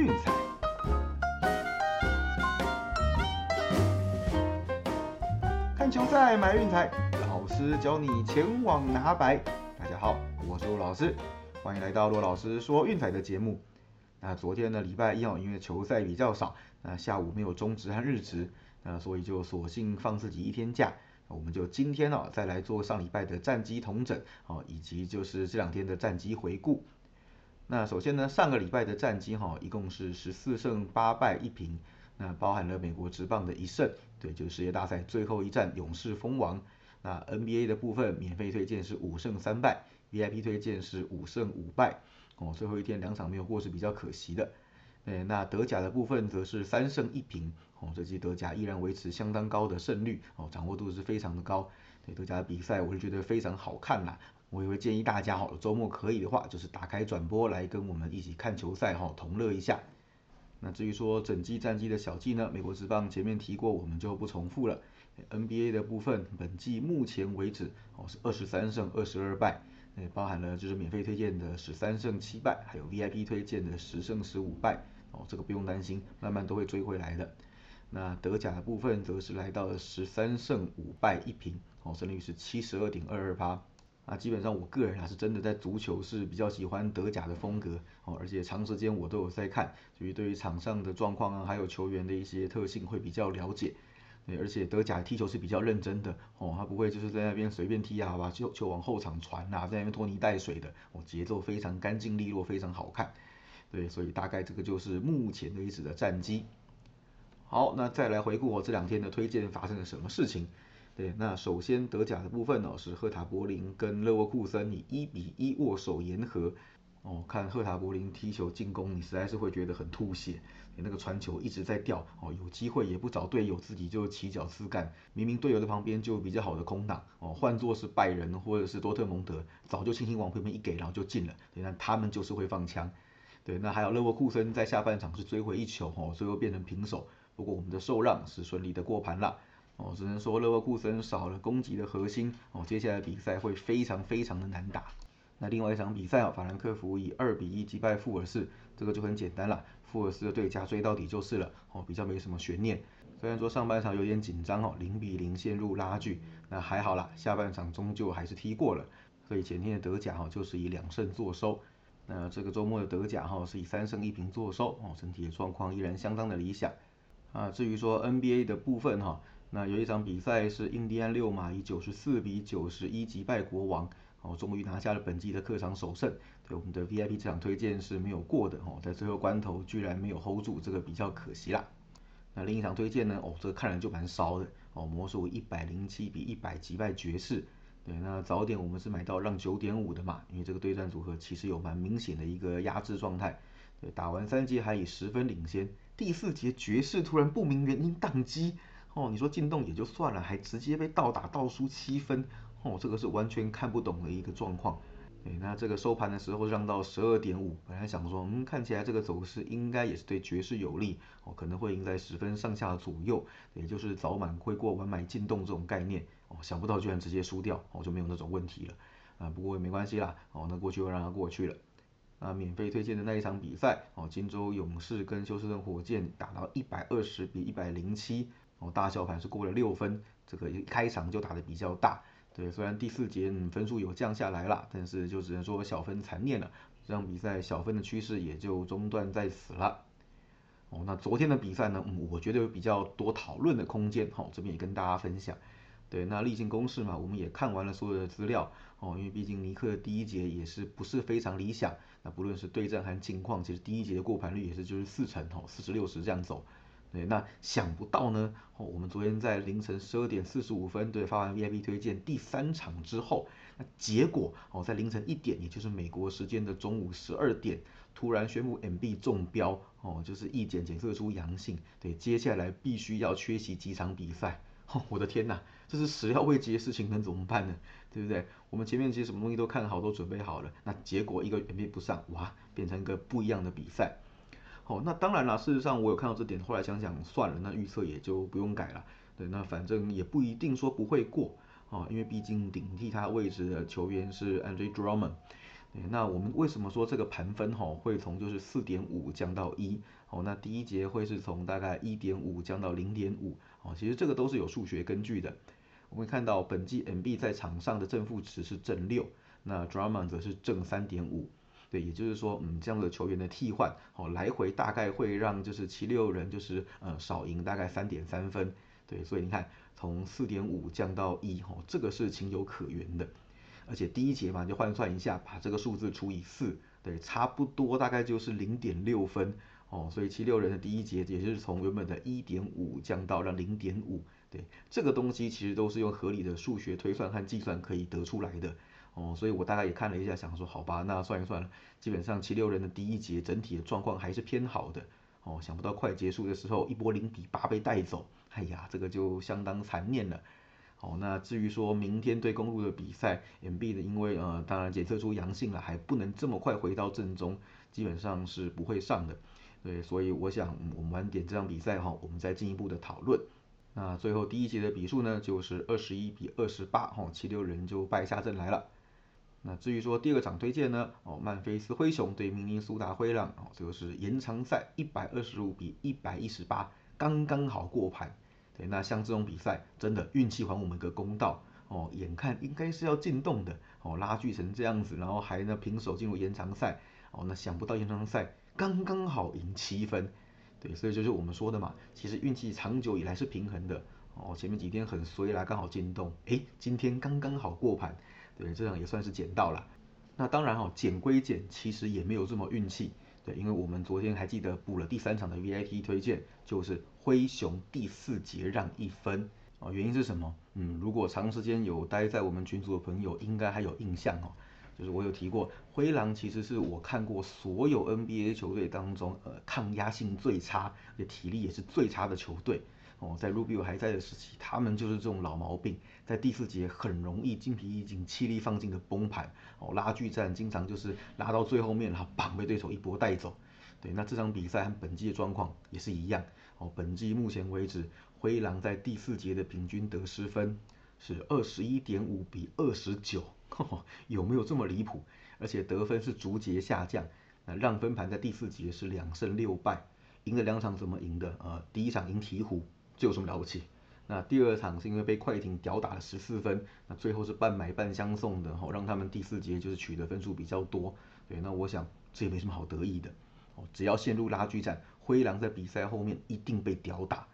运彩。看球赛买运彩，老师教你前往拿白。大家好，我是陆老师，欢迎来到陆老师说运彩的节目。那昨天呢，礼拜一哦，因为球赛比较少，那下午没有中职和日职，那所以就索性放自己一天假。我们就今天哦，再来做上礼拜的战绩统整哦，以及就是这两天的战绩回顾。那首先呢，上个礼拜的战绩哈，一共是十四胜八败一平，那包含了美国职棒的一胜，对，就是世界大赛最后一战勇士封王。那 NBA 的部分免费推荐是五胜三败，VIP 推荐是五胜五败。哦，最后一天两场没有过是比较可惜的。诶，那德甲的部分则是三胜一平。哦，这季德甲依然维持相当高的胜率，哦，掌握度是非常的高。对，德甲的比赛我是觉得非常好看啦。我也会建议大家，哈，周末可以的话，就是打开转播来跟我们一起看球赛，哈，同乐一下。那至于说整季战绩的小记呢，美国职棒前面提过，我们就不重复了。NBA 的部分，本季目前为止，哦，是二十三胜二十二败。那包含了就是免费推荐的十三胜七败，还有 VIP 推荐的十胜十五败，哦，这个不用担心，慢慢都会追回来的。那德甲的部分则是来到了十三胜五败一平，哦，胜率是七十二点二二八。啊，基本上我个人啊是真的在足球是比较喜欢德甲的风格，哦，而且长时间我都有在看，所以对于场上的状况啊，还有球员的一些特性会比较了解。对，而且德甲踢球是比较认真的哦，他不会就是在那边随便踢啊，把球球往后场传啊，在那边拖泥带水的哦，节奏非常干净利落，非常好看。对，所以大概这个就是目前为止的战绩。好，那再来回顾我这两天的推荐发生了什么事情。对，那首先德甲的部分呢，是赫塔柏林跟勒沃库森以一比一握手言和。哦，看赫塔柏林踢球进攻，你实在是会觉得很吐血。你那个传球一直在掉，哦，有机会也不找队友，自己就起脚自干。明明队友的旁边就有比较好的空档，哦，换作是拜仁或者是多特蒙德，早就轻轻往旁边一给，然后就进了。对，那他们就是会放枪。对，那还有勒沃库森在下半场是追回一球，哦，最后变成平手。不过我们的受让是顺利的过盘了。哦，只能说勒沃库森少了攻击的核心，哦，接下来比赛会非常非常的难打。那另外一场比赛啊，法兰克福以二比一击败富尔士，这个就很简单了，富尔士的对家追到底就是了，哦，比较没什么悬念。虽然说上半场有点紧张哦，零比零陷入拉锯，那还好啦，下半场终究还是踢过了，所以前天的德甲哈就是以两胜作收。那这个周末的德甲哈是以三胜一平作收，哦，整体的状况依然相当的理想。啊，至于说 NBA 的部分哈，那有一场比赛是印第安六马以九十四比九十一击败国王。哦，终于拿下了本季的客场首胜。对我们的 VIP 这场推荐是没有过的哦，在最后关头居然没有 hold 住，这个比较可惜啦。那另一场推荐呢？哦，这个看人就蛮烧的哦，魔术一百零七比一百击败爵士。对，那早点我们是买到让九点五的嘛，因为这个对战组合其实有蛮明显的一个压制状态。对，打完三节还以十分领先，第四节爵士突然不明原因宕机。哦，你说进洞也就算了，还直接被倒打倒输七分。哦，这个是完全看不懂的一个状况。对，那这个收盘的时候让到十二点五，本来想说，嗯，看起来这个走势应该也是对爵士有利，哦，可能会赢在十分上下左右，也就是早买会过晚买进洞这种概念。哦，想不到居然直接输掉，哦，就没有那种问题了。啊，不过也没关系啦，哦，那过去就让它过去了。那免费推荐的那一场比赛，哦，金州勇士跟休斯顿火箭打到一百二十比一百零七，哦，大小盘是过了六分，这个一开场就打的比较大。对，虽然第四节嗯分数有降下来了，但是就只能说小分残念了，这场比赛小分的趋势也就中断在此了。哦，那昨天的比赛呢，嗯，我觉得有比较多讨论的空间，好，这边也跟大家分享。对，那例行公事嘛，我们也看完了所有的资料，哦，因为毕竟尼克的第一节也是不是非常理想，那不论是对阵还是近况，其实第一节的过盘率也是就是四成，哦，四十六十这样走。对，那想不到呢，哦，我们昨天在凌晨十二点四十五分，对，发完 VIP 推荐第三场之后，那结果哦，在凌晨一点，也就是美国时间的中午十二点，突然宣布 MB 中标，哦，就是一检检测出阳性，对，接下来必须要缺席几场比赛，哦，我的天呐，这是始料未及的事情，能怎么办呢？对不对？我们前面其实什么东西都看好，都准备好了，那结果一个 MB 不上，哇，变成一个不一样的比赛。哦，那当然了，事实上我有看到这点，后来想想算了，那预测也就不用改了。对，那反正也不一定说不会过哦，因为毕竟顶替他位置的球员是 Andre Drummond。对，那我们为什么说这个盘分哈会从就是四点五降到一？哦，那第一节会是从大概一点五降到零点五。哦，其实这个都是有数学根据的。我们看到本季 MB 在场上的正负值是正六，那 Drummond 则是正三点五。对，也就是说，嗯，这样的球员的替换，哦，来回大概会让就是七六人就是呃少赢大概三点三分。对，所以你看从四点五降到一，哦，这个是情有可原的。而且第一节嘛，就换算一下，把这个数字除以四，对，差不多大概就是零点六分。哦，所以七六人的第一节也就是从原本的一点五降到了零点五。对，这个东西其实都是用合理的数学推算和计算可以得出来的。哦，所以我大概也看了一下，想说好吧，那算一算了，基本上七六人的第一节整体的状况还是偏好的。哦，想不到快结束的时候，一波零比八被带走，哎呀，这个就相当残念了。哦，那至于说明天对公路的比赛，M B 的因为呃，当然检测出阳性了，还不能这么快回到正中，基本上是不会上的。对，所以我想我们晚点这场比赛哈，我们再进一步的讨论。那最后第一节的比数呢，就是二十一比二十八，哈，七六人就败下阵来了。那至于说第二场推荐呢，哦，曼菲斯灰熊对明尼苏达灰狼，哦，这个是延长赛一百二十五比一百一十八，刚刚好过盘。对，那像这种比赛，真的运气还我们一个公道，哦，眼看应该是要进洞的，哦，拉锯成这样子，然后还呢平手进入延长赛，哦，那想不到延长赛刚刚好赢七分。对，所以就是我们说的嘛，其实运气长久以来是平衡的，哦，前面几天很衰啦，刚好进洞，诶，今天刚刚好过盘。对，这样也算是捡到了。那当然哈，捡归捡，其实也没有这么运气。对，因为我们昨天还记得补了第三场的 VIP 推荐，就是灰熊第四节让一分啊。原因是什么？嗯，如果长时间有待在我们群组的朋友，应该还有印象哦。就是我有提过，灰狼其实是我看过所有 NBA 球队当中，呃，抗压性最差，也体力也是最差的球队。哦，在 Rubio 还在的时期，他们就是这种老毛病，在第四节很容易精疲力尽、气力放尽的崩盘。哦，拉锯战经常就是拉到最后面，然后砰被对手一波带走。对，那这场比赛和本季的状况也是一样。哦，本季目前为止，灰狼在第四节的平均得失分是二十一点五比二十九，有没有这么离谱？而且得分是逐节下降。那让分盘在第四节是两胜六败，赢了两场怎么赢的？呃，第一场赢鹈鹕。这有什么了不起？那第二场是因为被快艇屌打了十四分，那最后是半买半相送的，吼，让他们第四节就是取得分数比较多。对，那我想这也没什么好得意的。哦，只要陷入拉锯战，灰狼在比赛后面一定被屌打。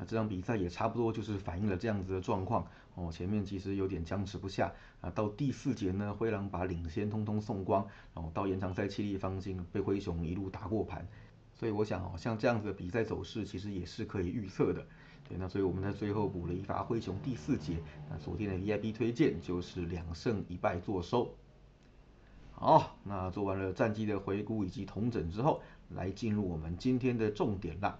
那这场比赛也差不多就是反映了这样子的状况。哦，前面其实有点僵持不下，啊，到第四节呢，灰狼把领先通通送光，然后到延长赛气力方兴，被灰熊一路打过盘。所以我想，哦，像这样子的比赛走势，其实也是可以预测的。对，那所以我们在最后补了一发灰熊第四节，那昨天的 VIP 推荐就是两胜一败做收。好，那做完了战绩的回顾以及同整之后，来进入我们今天的重点啦。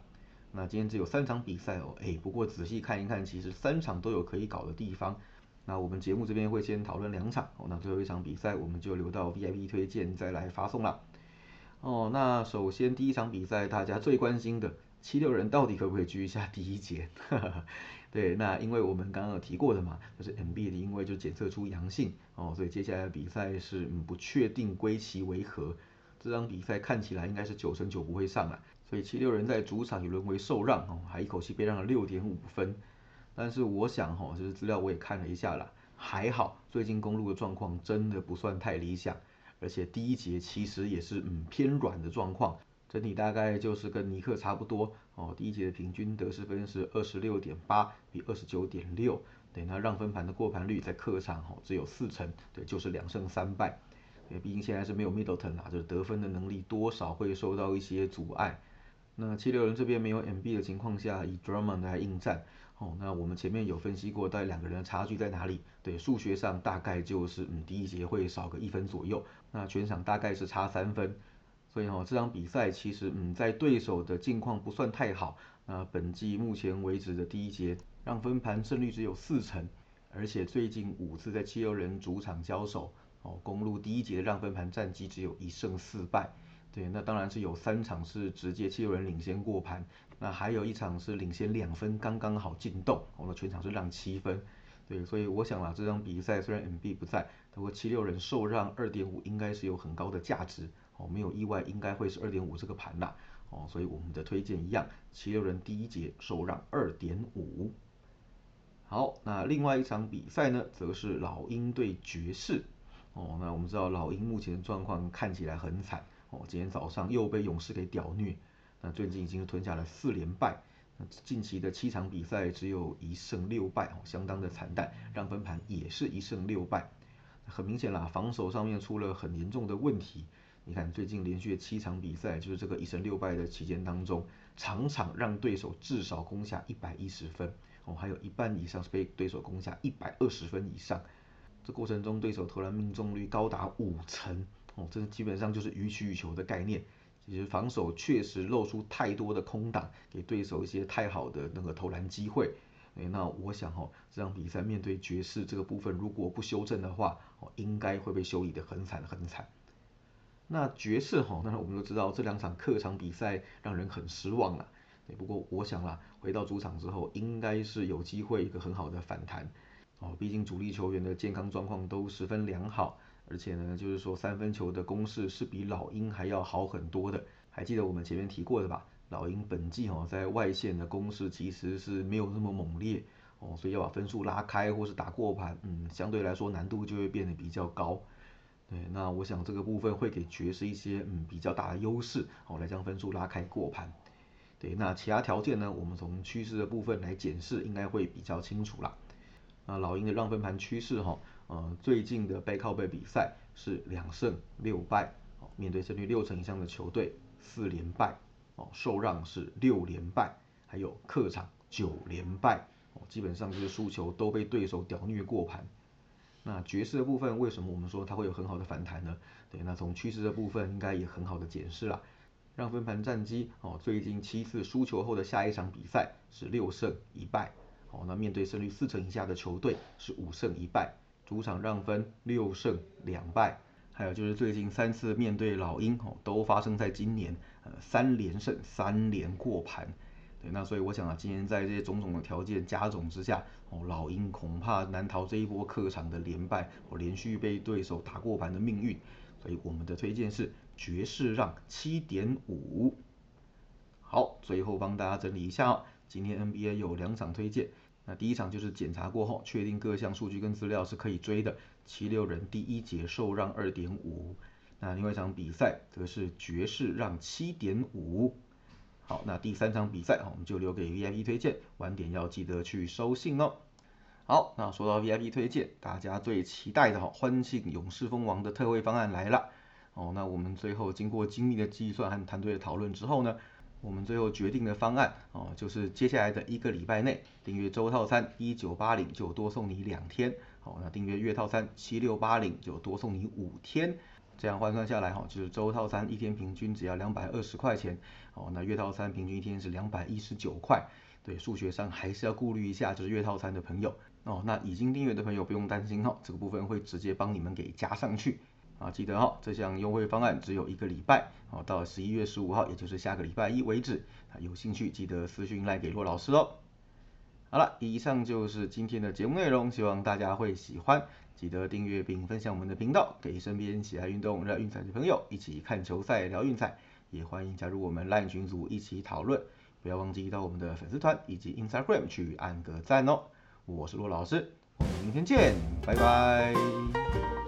那今天只有三场比赛哦，哎，不过仔细看一看，其实三场都有可以搞的地方。那我们节目这边会先讨论两场哦，那最后一场比赛我们就留到 VIP 推荐再来发送啦。哦，那首先第一场比赛大家最关心的。七六人到底可不可以居一下第一节？对，那因为我们刚刚有提过的嘛，就是 M B 的因为就检测出阳性哦，所以接下来的比赛是不确定归期为何。这场比赛看起来应该是九成九不会上了，所以七六人在主场也沦为受让哦，还一口气被让了六点五分。但是我想哈，就是资料我也看了一下啦，还好最近公路的状况真的不算太理想，而且第一节其实也是嗯偏软的状况。整体大概就是跟尼克差不多哦，第一节的平均得失分是二十六点八比二十九点六，对，那让分盘的过盘率在客场哦只有四成，对，就是两胜三败，对，毕竟现在是没有 Middleton 啊，就是得分的能力多少会受到一些阻碍。那七六人这边没有 MB 的情况下，以 Drummond 来应战，哦，那我们前面有分析过，在两个人的差距在哪里？对，数学上大概就是嗯第一节会少个一分左右，那全场大概是差三分。所以哈，这场比赛其实嗯，在对手的境况不算太好。那本季目前为止的第一节让分盘胜率只有四成，而且最近五次在七六人主场交手，哦，公路第一节的让分盘战绩只有一胜四败。对，那当然是有三场是直接七六人领先过盘，那还有一场是领先两分刚刚好进洞，我们全场是让七分。对，所以我想啊，这场比赛虽然 MB 不在，不过七六人受让二点五应该是有很高的价值哦，没有意外应该会是二点五这个盘啦哦，所以我们的推荐一样，七六人第一节受让二点五。好，那另外一场比赛呢，则是老鹰对爵士哦，那我们知道老鹰目前状况看起来很惨哦，今天早上又被勇士给屌虐，那最近已经吞下了四连败。近期的七场比赛只有一胜六败哦，相当的惨淡，让分盘也是一胜六败，很明显啦，防守上面出了很严重的问题。你看最近连续七场比赛，就是这个一胜六败的期间当中，场场让对手至少攻下一百一十分哦，还有一半以上是被对手攻下一百二十分以上。这过程中对手投篮命中率高达五成哦，这基本上就是予取予求的概念。其实防守确实露出太多的空档，给对手一些太好的那个投篮机会。哎，那我想哈，这场比赛面对爵士这个部分，如果不修正的话，哦，应该会被修理的很惨很惨。那爵士哈，那我们都知道这两场客场比赛让人很失望了。不过我想啦，回到主场之后，应该是有机会一个很好的反弹。哦，毕竟主力球员的健康状况都十分良好。而且呢，就是说三分球的攻势是比老鹰还要好很多的。还记得我们前面提过的吧？老鹰本季哦，在外线的攻势其实是没有那么猛烈哦，所以要把分数拉开或是打过盘，嗯，相对来说难度就会变得比较高。对，那我想这个部分会给爵士一些嗯比较大的优势哦，来将分数拉开过盘。对，那其他条件呢，我们从趋势的部分来检视，应该会比较清楚啦。那老鹰的让分盘趋势哈。呃，最近的背靠背比赛是两胜六败，哦，面对胜率六成以上的球队四连败，哦，受让是六连败，还有客场九连败，哦，基本上这些输球都被对手屌虐过盘。那爵士的部分为什么我们说它会有很好的反弹呢？对，那从趋势的部分应该也很好的解释了。让分盘战绩，哦，最近七次输球后的下一场比赛是六胜一败，哦，那面对胜率四成以下的球队是五胜一败。主场让分六胜两败，还有就是最近三次面对老鹰哦，都发生在今年，呃三连胜三连过盘，对，那所以我想啊，今年在这些种种的条件加总之下，哦老鹰恐怕难逃这一波客场的连败，哦连续被对手打过盘的命运，所以我们的推荐是爵士让七点五。好，最后帮大家整理一下哦，今天 NBA 有两场推荐。那第一场就是检查过后，确定各项数据跟资料是可以追的。七六人第一节受让二点五。那另外一场比赛则是爵士让七点五。好，那第三场比赛我们就留给 VIP 推荐，晚点要记得去收信哦。好，那说到 VIP 推荐，大家最期待的哈欢庆勇士蜂王的特惠方案来了。哦，那我们最后经过精密的计算和团队的讨论之后呢？我们最后决定的方案哦，就是接下来的一个礼拜内订阅周套餐一九八零就多送你两天，好，那订阅月套餐七六八零就多送你五天，这样换算下来哈，就是周套餐一天平均只要两百二十块钱，哦，那月套餐平均一天是两百一十九块，对，数学上还是要顾虑一下，就是月套餐的朋友哦，那已经订阅的朋友不用担心哈，这个部分会直接帮你们给加上去。啊，记得哈，这项优惠方案只有一个礼拜，哦，到十一月十五号，也就是下个礼拜一为止。啊，有兴趣记得私信来给骆老师哦。好了，以上就是今天的节目内容，希望大家会喜欢。记得订阅并分享我们的频道，给身边喜爱运动、热爱运彩的朋友一起看球赛、聊运彩。也欢迎加入我们 LINE 群组一起讨论。不要忘记到我们的粉丝团以及 Instagram 去按个赞哦。我是骆老师，我们明天见，拜拜。